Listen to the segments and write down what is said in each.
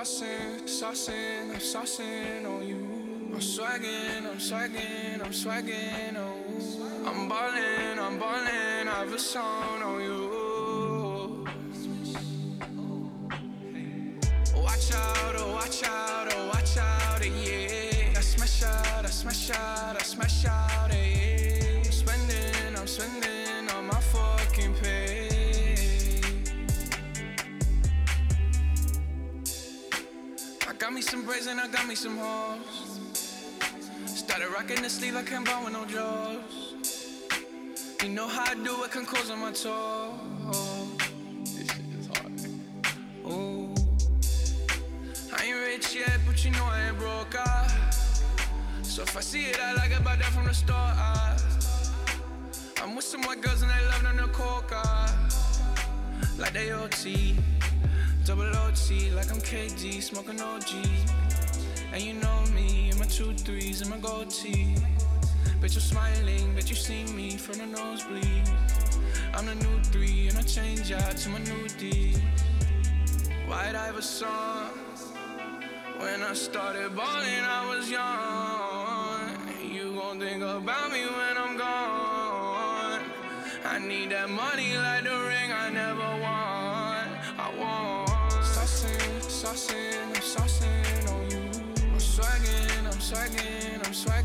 saucing, saucing, I'm saucing on you. I'm swagging, I'm swagging, I'm swagging you. I'm ballin', I'm ballin', I have a song on you. Some braids and I got me some hoes. Started rocking the sleeve, I can't buy with no jaws. You know how I do it, can close on my toes. This shit is hard. Ooh. I ain't rich yet, but you know I ain't broke. Ah. So if I see it, I like it, buy that from the store. Ah. I'm with some white girls and they love them the coca. Like they OT, double OT, like I'm KD, smoking OG. And you know me, and my two threes and my gold tee. Bet you're smiling, bet you see me from the nosebleed. I'm the new three, and I change out to my new D. White Iverson. When I started balling, I was young. You gon' think about me when I'm gone. I need that money like the Saucing, I'm saucing on you. I'm swagging, I'm swagging, I'm swagging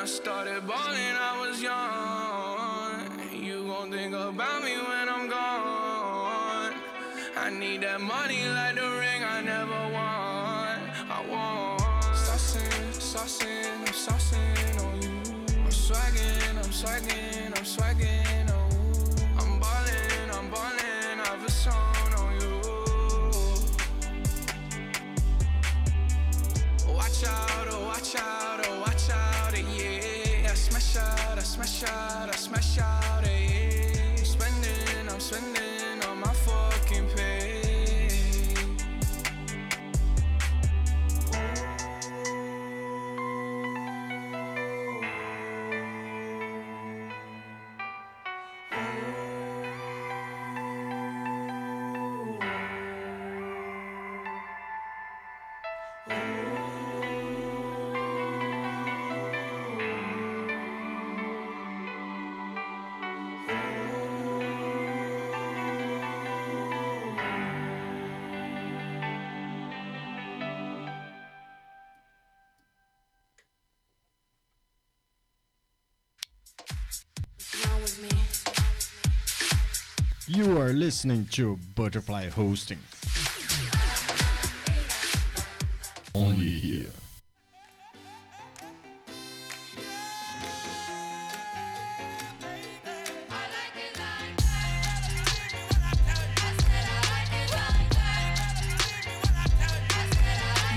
I started balling, I was young. You gon' think about me when I'm gone. I need that money like the ring I never won. I want. Saucing, saucing, I'm saucing on you. I'm swagging, I'm swagging, I'm swagging pressure. You are listening to Butterfly Hosting. Only here.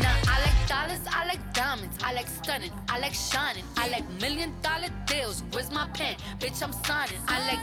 Now I like dollars, I like diamonds, I like stunning, I like shining, I like million dollar deals. Where's my pen? Bitch, I'm signing. I like those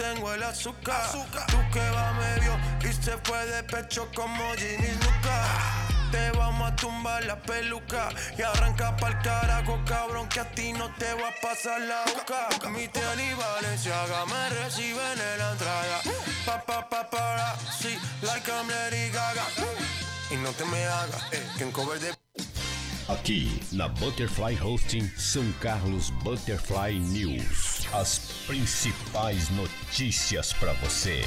tengo el azúcar. Tú que va medio y se fue de pecho como Ginny Luca. Te vamos a tumbar la peluca y arranca pa'l carajo, cabrón, que a ti no te va a pasar la boca. Mi tenis Valenciaga me reciben en la entrada. Pa, pa, pa, para, sí, like I'm Lady Gaga. Y no te me hagas, eh, que en cover de Aqui na Butterfly Hosting São Carlos Butterfly News. As principais notícias para você.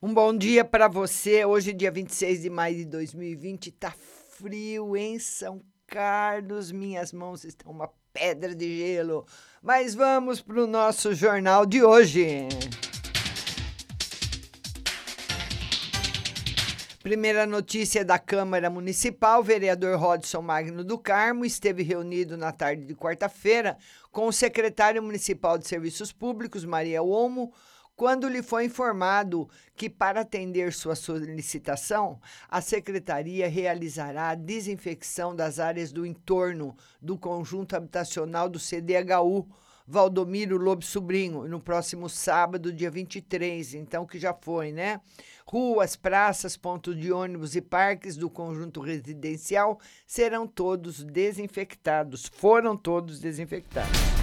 Um bom dia para você. Hoje, dia 26 de maio de 2020, tá frio em São Carlos. Minhas mãos estão uma pedra de gelo. Mas vamos para o nosso jornal de hoje. Primeira notícia da Câmara Municipal: o vereador Rodson Magno do Carmo esteve reunido na tarde de quarta-feira com o secretário municipal de Serviços Públicos, Maria Omo, quando lhe foi informado que, para atender sua solicitação, a secretaria realizará a desinfecção das áreas do entorno do conjunto habitacional do CDHU. Valdomiro Lobo Sobrinho, no próximo sábado, dia 23, então que já foi, né? Ruas, praças, pontos de ônibus e parques do conjunto residencial serão todos desinfectados, foram todos desinfectados.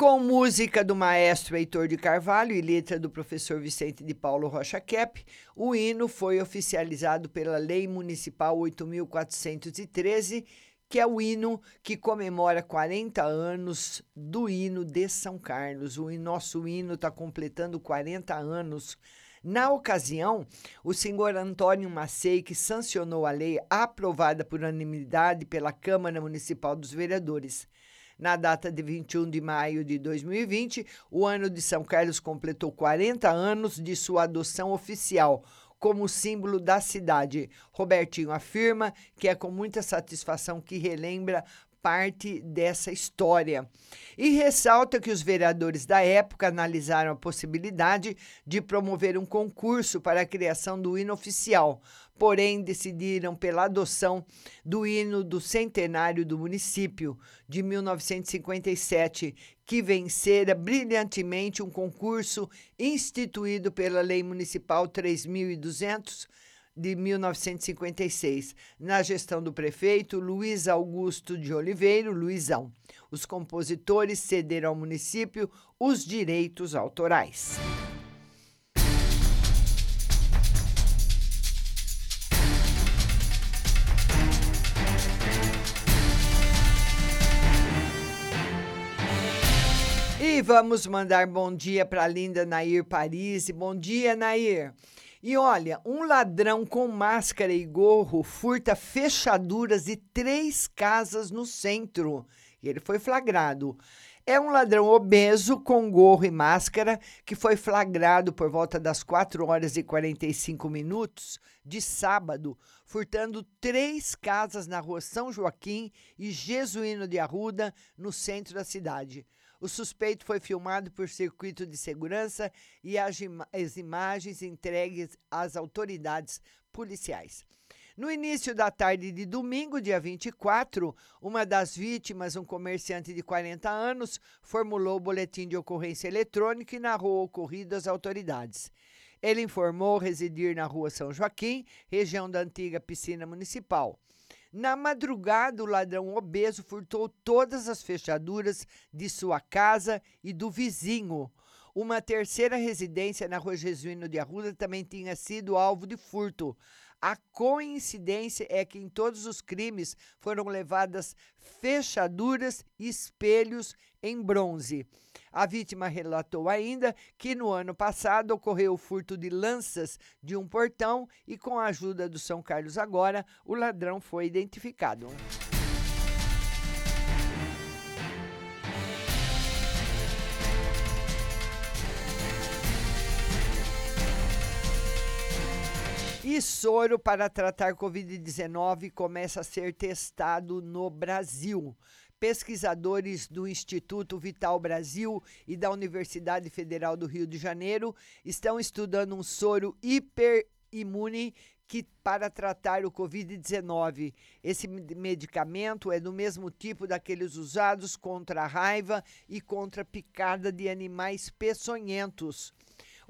Com música do maestro Heitor de Carvalho e letra do professor Vicente de Paulo Rocha Kep, o hino foi oficializado pela Lei Municipal 8.413, que é o hino que comemora 40 anos do hino de São Carlos. O nosso hino está completando 40 anos. Na ocasião, o senhor Antônio Macei, que sancionou a lei aprovada por unanimidade pela Câmara Municipal dos Vereadores. Na data de 21 de maio de 2020, o ano de São Carlos completou 40 anos de sua adoção oficial como símbolo da cidade. Robertinho afirma que é com muita satisfação que relembra parte dessa história. E ressalta que os vereadores da época analisaram a possibilidade de promover um concurso para a criação do hino oficial, porém decidiram pela adoção do hino do centenário do município de 1957, que vencera brilhantemente um concurso instituído pela Lei Municipal 3200 de 1956, na gestão do prefeito Luiz Augusto de Oliveira, Luizão. Os compositores cederam ao município os direitos autorais. E vamos mandar bom dia para a linda Nair Paris. Bom dia, Nair. E olha, um ladrão com máscara e gorro furta fechaduras de três casas no centro. E ele foi flagrado. É um ladrão obeso com gorro e máscara que foi flagrado por volta das 4 horas e 45 minutos de sábado, furtando três casas na rua São Joaquim e Jesuíno de Arruda, no centro da cidade. O suspeito foi filmado por circuito de segurança e as, ima as imagens entregues às autoridades policiais. No início da tarde de domingo, dia 24, uma das vítimas, um comerciante de 40 anos, formulou o boletim de ocorrência eletrônica e narrou o ocorrido às autoridades. Ele informou residir na rua São Joaquim, região da antiga piscina municipal. Na madrugada, o ladrão obeso furtou todas as fechaduras de sua casa e do vizinho. Uma terceira residência na rua Jesuíno de Arruda também tinha sido alvo de furto. A coincidência é que em todos os crimes foram levadas fechaduras e espelhos em bronze. A vítima relatou ainda que no ano passado ocorreu o furto de lanças de um portão e, com a ajuda do São Carlos Agora, o ladrão foi identificado. E soro para tratar Covid-19 começa a ser testado no Brasil. Pesquisadores do Instituto Vital Brasil e da Universidade Federal do Rio de Janeiro estão estudando um soro hiperimune que para tratar o Covid-19. Esse medicamento é do mesmo tipo daqueles usados contra a raiva e contra a picada de animais peçonhentos.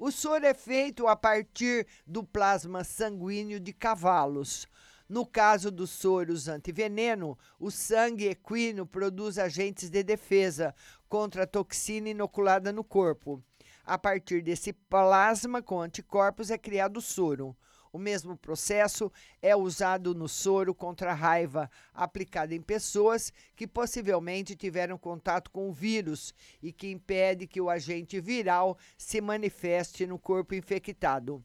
O soro é feito a partir do plasma sanguíneo de cavalos. No caso dos soros antiveneno, o sangue equino produz agentes de defesa contra a toxina inoculada no corpo. A partir desse plasma com anticorpos é criado o soro. O mesmo processo é usado no soro contra a raiva, aplicado em pessoas que possivelmente tiveram contato com o vírus e que impede que o agente viral se manifeste no corpo infectado.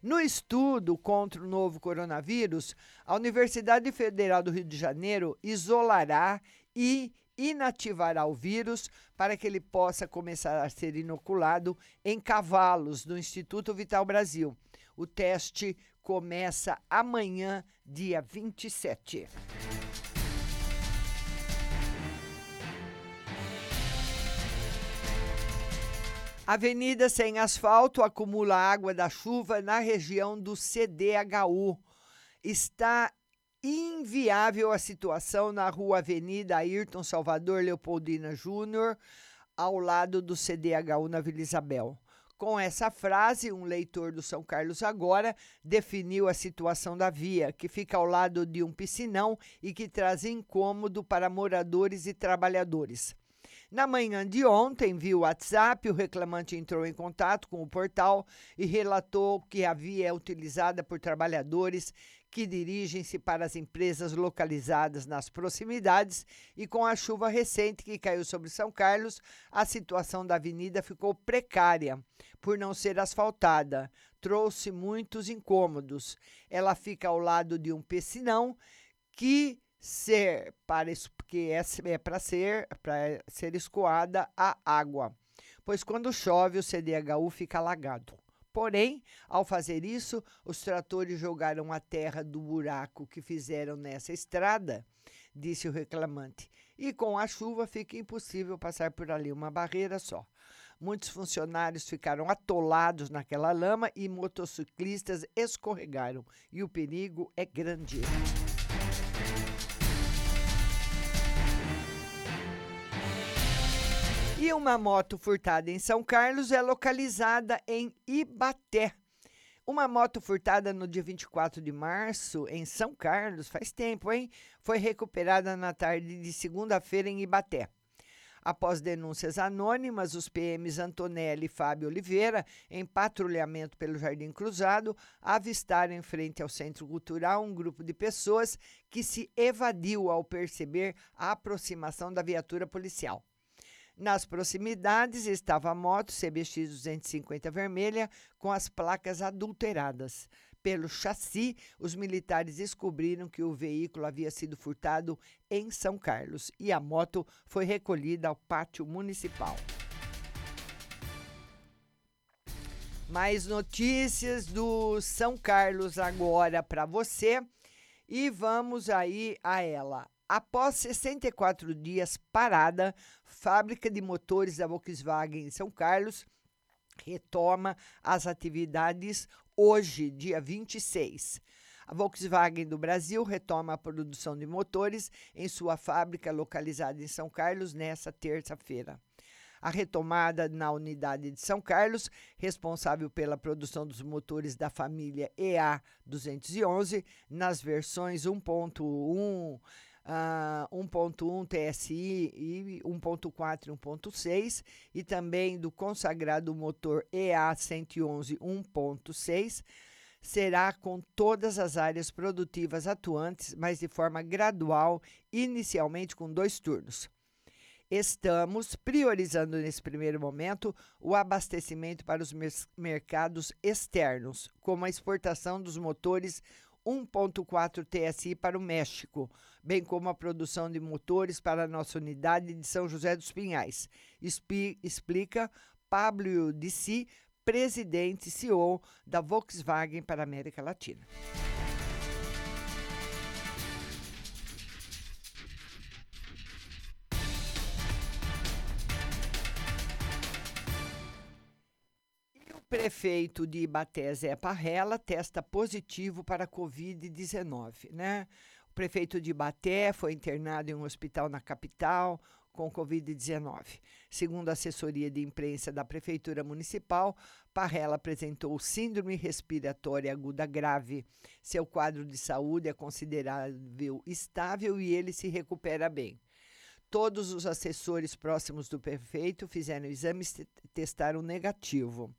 No estudo contra o novo coronavírus, a Universidade Federal do Rio de Janeiro isolará e inativará o vírus para que ele possa começar a ser inoculado em cavalos do Instituto Vital Brasil. O teste começa amanhã, dia 27. Avenida sem asfalto acumula água da chuva na região do CDHU. Está inviável a situação na rua Avenida Ayrton Salvador Leopoldina Júnior, ao lado do CDHU na Vila Isabel. Com essa frase, um leitor do São Carlos Agora definiu a situação da via, que fica ao lado de um piscinão e que traz incômodo para moradores e trabalhadores. Na manhã de ontem, via WhatsApp, o reclamante entrou em contato com o portal e relatou que a via é utilizada por trabalhadores que dirigem-se para as empresas localizadas nas proximidades e com a chuva recente que caiu sobre São Carlos, a situação da avenida ficou precária por não ser asfaltada. Trouxe muitos incômodos. Ela fica ao lado de um piscinão que ser para que é, é para ser para ser escoada a água, pois quando chove o CDHU fica alagado. Porém, ao fazer isso, os tratores jogaram a terra do buraco que fizeram nessa estrada, disse o reclamante. E com a chuva fica impossível passar por ali uma barreira só. Muitos funcionários ficaram atolados naquela lama e motociclistas escorregaram. E o perigo é grande. Uma moto furtada em São Carlos é localizada em Ibaté. Uma moto furtada no dia 24 de março em São Carlos, faz tempo, hein? Foi recuperada na tarde de segunda-feira em Ibaté. Após denúncias anônimas, os PMs Antonelli e Fábio Oliveira, em patrulhamento pelo Jardim Cruzado, avistaram em frente ao Centro Cultural um grupo de pessoas que se evadiu ao perceber a aproximação da viatura policial. Nas proximidades estava a moto CBX 250 vermelha com as placas adulteradas. Pelo chassi, os militares descobriram que o veículo havia sido furtado em São Carlos e a moto foi recolhida ao pátio municipal. Mais notícias do São Carlos agora para você e vamos aí a ela. Após 64 dias parada, fábrica de motores da Volkswagen em São Carlos retoma as atividades hoje, dia 26. A Volkswagen do Brasil retoma a produção de motores em sua fábrica localizada em São Carlos nesta terça-feira. A retomada na unidade de São Carlos, responsável pela produção dos motores da família EA 211, nas versões 1.1 uh, 1.1 TSI e 1.4 e 1.6 e também do consagrado motor EA 111 1.6 será com todas as áreas produtivas atuantes, mas de forma gradual, inicialmente com dois turnos. Estamos priorizando nesse primeiro momento o abastecimento para os mercados externos, como a exportação dos motores 1.4 TSI para o México, bem como a produção de motores para a nossa unidade de São José dos Pinhais. explica Pablo Dissi, presidente e CEO da Volkswagen para a América Latina. Prefeito de Ibaté, Zé Parrela, testa positivo para a Covid-19, né? O prefeito de Ibaté foi internado em um hospital na capital com Covid-19. Segundo a assessoria de imprensa da Prefeitura Municipal, Parrela apresentou síndrome respiratória aguda grave. Seu quadro de saúde é considerável estável e ele se recupera bem. Todos os assessores próximos do prefeito fizeram exames e testaram negativo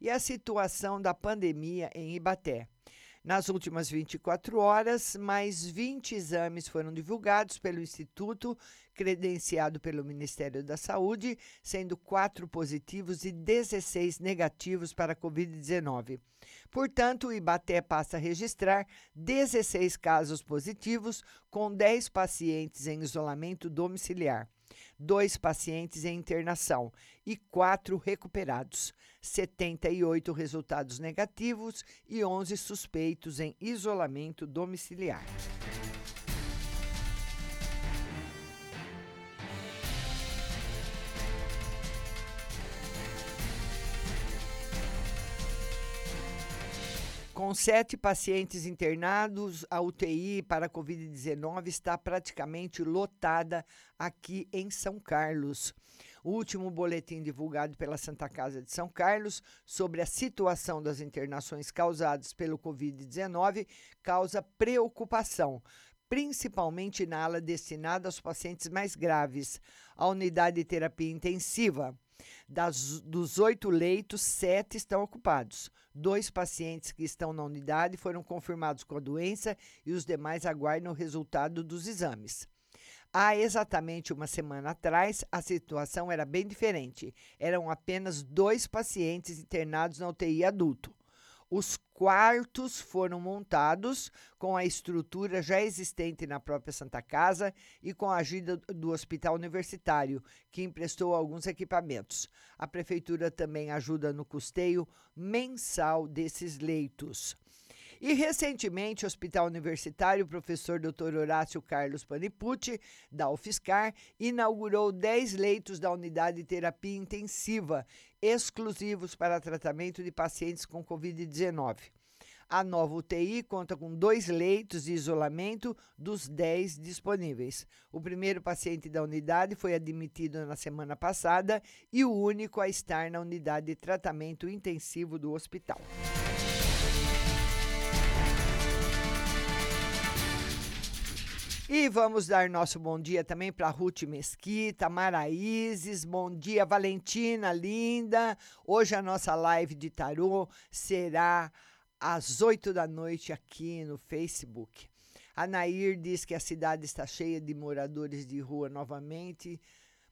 e a situação da pandemia em Ibaté. Nas últimas 24 horas, mais 20 exames foram divulgados pelo Instituto, credenciado pelo Ministério da Saúde, sendo quatro positivos e 16 negativos para a Covid-19. Portanto, o Ibaté passa a registrar 16 casos positivos, com 10 pacientes em isolamento domiciliar dois pacientes em internação e quatro recuperados, 78 resultados negativos e 11 suspeitos em isolamento domiciliar. Com sete pacientes internados, a UTI para a Covid-19 está praticamente lotada aqui em São Carlos. O último boletim divulgado pela Santa Casa de São Carlos sobre a situação das internações causadas pelo Covid-19 causa preocupação, principalmente na ala destinada aos pacientes mais graves. A unidade de terapia intensiva das, dos oito leitos, sete estão ocupados. Dois pacientes que estão na unidade foram confirmados com a doença e os demais aguardam o resultado dos exames. Há exatamente uma semana atrás, a situação era bem diferente. Eram apenas dois pacientes internados na UTI adulto. Os quartos foram montados com a estrutura já existente na própria Santa Casa e com a ajuda do Hospital Universitário, que emprestou alguns equipamentos. A prefeitura também ajuda no custeio mensal desses leitos. E recentemente, o Hospital Universitário, professor Dr. Horácio Carlos Panipucci, da UFSCar, inaugurou 10 leitos da unidade de terapia intensiva, exclusivos para tratamento de pacientes com Covid-19. A nova UTI conta com dois leitos de isolamento dos 10 disponíveis. O primeiro paciente da unidade foi admitido na semana passada e o único a estar na unidade de tratamento intensivo do hospital. E vamos dar nosso bom dia também para Ruth Mesquita, Maraízes, bom dia Valentina, linda. Hoje a nossa live de tarô será às 8 da noite aqui no Facebook. A Nair diz que a cidade está cheia de moradores de rua novamente.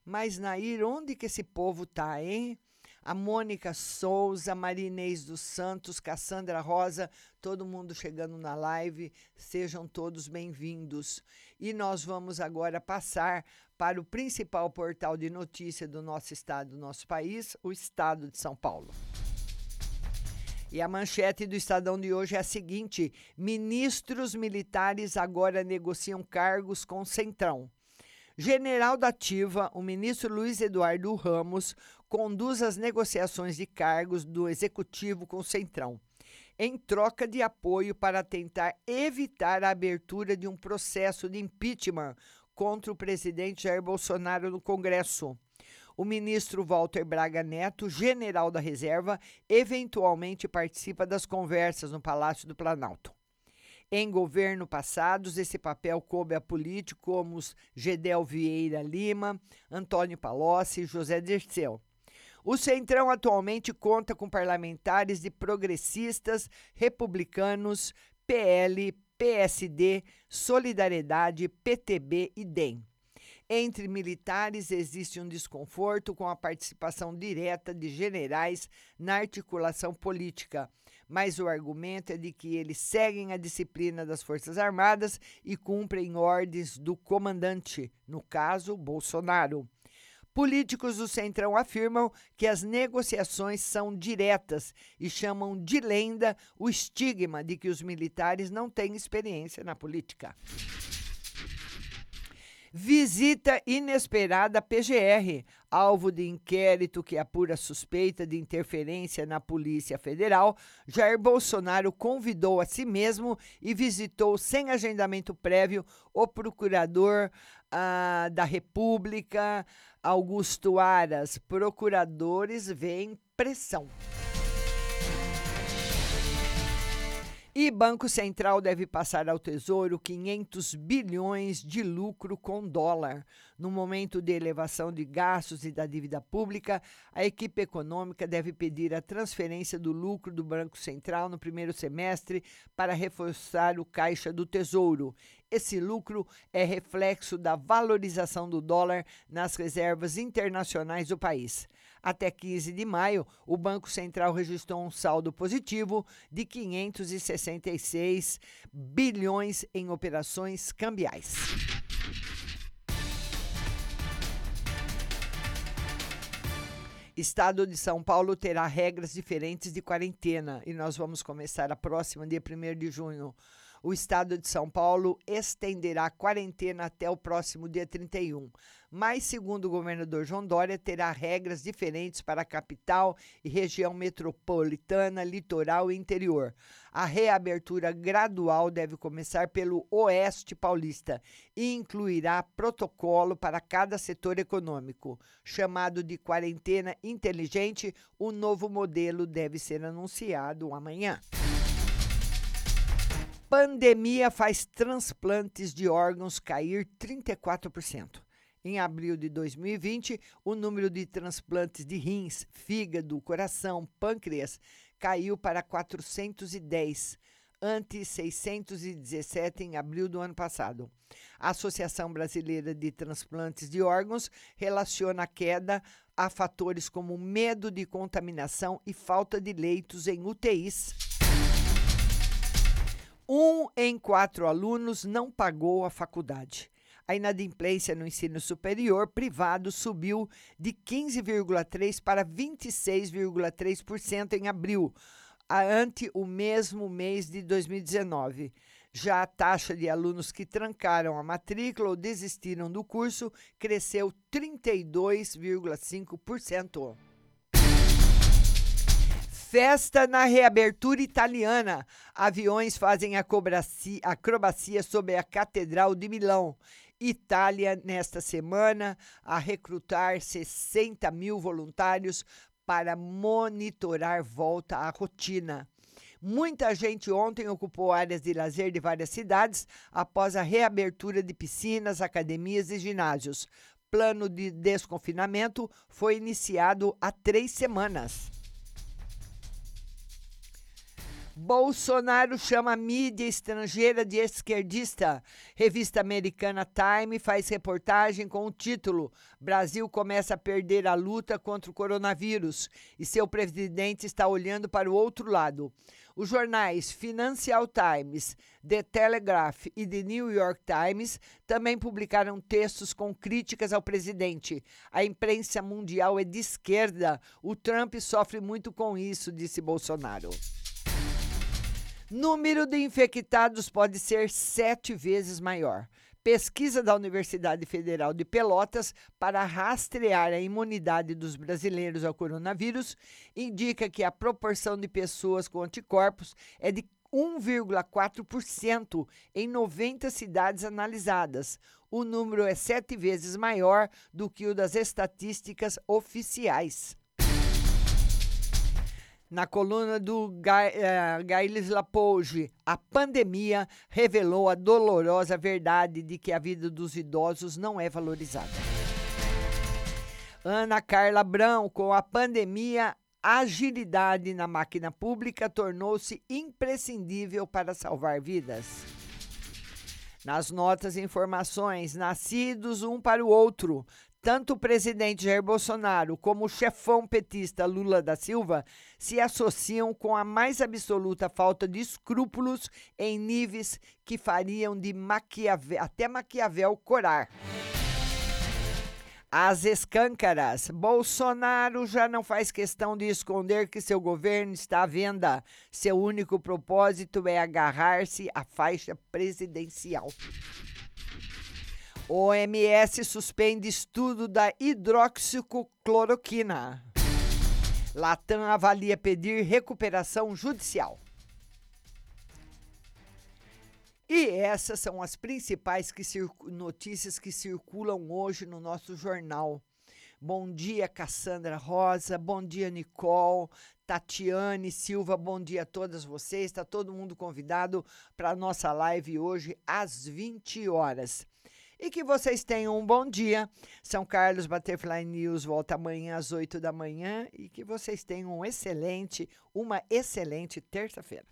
Mas, Nair, onde que esse povo tá, hein? A Mônica Souza, Marinês dos Santos, Cassandra Rosa, todo mundo chegando na live, sejam todos bem-vindos. E nós vamos agora passar para o principal portal de notícia do nosso estado, do nosso país, o Estado de São Paulo. E a manchete do Estadão de hoje é a seguinte: ministros militares agora negociam cargos com Centrão. General da Ativa, o ministro Luiz Eduardo Ramos conduz as negociações de cargos do executivo com o Centrão, em troca de apoio para tentar evitar a abertura de um processo de impeachment contra o presidente Jair Bolsonaro no Congresso. O ministro Walter Braga Neto, general da reserva, eventualmente participa das conversas no Palácio do Planalto. Em governo passados, esse papel coube a políticos como Gedel Vieira Lima, Antônio Palocci e José Dirceu. O Centrão atualmente conta com parlamentares de progressistas, republicanos, PL, PSD, Solidariedade, PTB e DEM. Entre militares existe um desconforto com a participação direta de generais na articulação política, mas o argumento é de que eles seguem a disciplina das Forças Armadas e cumprem ordens do comandante, no caso, Bolsonaro. Políticos do Centrão afirmam que as negociações são diretas e chamam de lenda o estigma de que os militares não têm experiência na política. Visita inesperada PGR, alvo de inquérito que apura suspeita de interferência na Polícia Federal. Jair Bolsonaro convidou a si mesmo e visitou sem agendamento prévio o procurador ah, da República, Augusto Aras. Procuradores veem pressão. E Banco Central deve passar ao Tesouro 500 bilhões de lucro com dólar. No momento de elevação de gastos e da dívida pública, a equipe econômica deve pedir a transferência do lucro do Banco Central no primeiro semestre para reforçar o caixa do Tesouro. Esse lucro é reflexo da valorização do dólar nas reservas internacionais do país. Até 15 de maio, o Banco Central registrou um saldo positivo de 566 bilhões em operações cambiais. Estado de São Paulo terá regras diferentes de quarentena e nós vamos começar a próxima, dia 1 de junho. O estado de São Paulo estenderá a quarentena até o próximo dia 31. Mas, segundo o governador João Dória, terá regras diferentes para a capital e região metropolitana, litoral e interior. A reabertura gradual deve começar pelo Oeste Paulista e incluirá protocolo para cada setor econômico. Chamado de quarentena inteligente, o novo modelo deve ser anunciado amanhã. Pandemia faz transplantes de órgãos cair 34%. Em abril de 2020, o número de transplantes de rins, fígado, coração, pâncreas caiu para 410, ante 617 em abril do ano passado. A Associação Brasileira de Transplantes de Órgãos relaciona a queda a fatores como medo de contaminação e falta de leitos em UTIs. Um em quatro alunos não pagou a faculdade. A inadimplência no ensino superior privado subiu de 15,3% para 26,3% em abril, ante o mesmo mês de 2019. Já a taxa de alunos que trancaram a matrícula ou desistiram do curso cresceu 32,5%. Festa na reabertura italiana. Aviões fazem acrobacia, sobre a Catedral de Milão. Itália, nesta semana, a recrutar 60 mil voluntários para monitorar volta à rotina. Muita gente ontem ocupou áreas de lazer de várias cidades após a reabertura de piscinas, academias e ginásios. Plano de desconfinamento foi iniciado há três semanas. Bolsonaro chama mídia estrangeira de esquerdista. Revista americana Time faz reportagem com o título Brasil começa a perder a luta contra o coronavírus e seu presidente está olhando para o outro lado. Os jornais Financial Times, The Telegraph e The New York Times também publicaram textos com críticas ao presidente. A imprensa mundial é de esquerda. O Trump sofre muito com isso, disse Bolsonaro. Número de infectados pode ser sete vezes maior. Pesquisa da Universidade Federal de Pelotas para rastrear a imunidade dos brasileiros ao coronavírus indica que a proporção de pessoas com anticorpos é de 1,4% em 90 cidades analisadas. O número é sete vezes maior do que o das estatísticas oficiais. Na coluna do Gailes uh, Lapouge, a pandemia revelou a dolorosa verdade de que a vida dos idosos não é valorizada. Ana Carla Brão, com a pandemia, agilidade na máquina pública tornou-se imprescindível para salvar vidas. Nas notas e informações, nascidos um para o outro, tanto o presidente Jair Bolsonaro como o chefão petista Lula da Silva se associam com a mais absoluta falta de escrúpulos em níveis que fariam de Maquiavel, até Maquiavel corar. As escâncaras. Bolsonaro já não faz questão de esconder que seu governo está à venda. Seu único propósito é agarrar-se à faixa presidencial. OMS suspende estudo da hidroxicloroquina. Latam avalia pedir recuperação judicial. E essas são as principais que notícias que circulam hoje no nosso jornal. Bom dia, Cassandra Rosa. Bom dia, Nicole. Tatiane Silva, bom dia a todas vocês. Está todo mundo convidado para a nossa live hoje às 20 horas e que vocês tenham um bom dia. São Carlos Butterfly News volta amanhã às 8 da manhã e que vocês tenham um excelente, uma excelente terça-feira.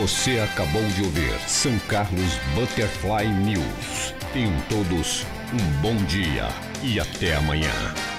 Você acabou de ouvir São Carlos Butterfly News. Tenham todos um bom dia e até amanhã.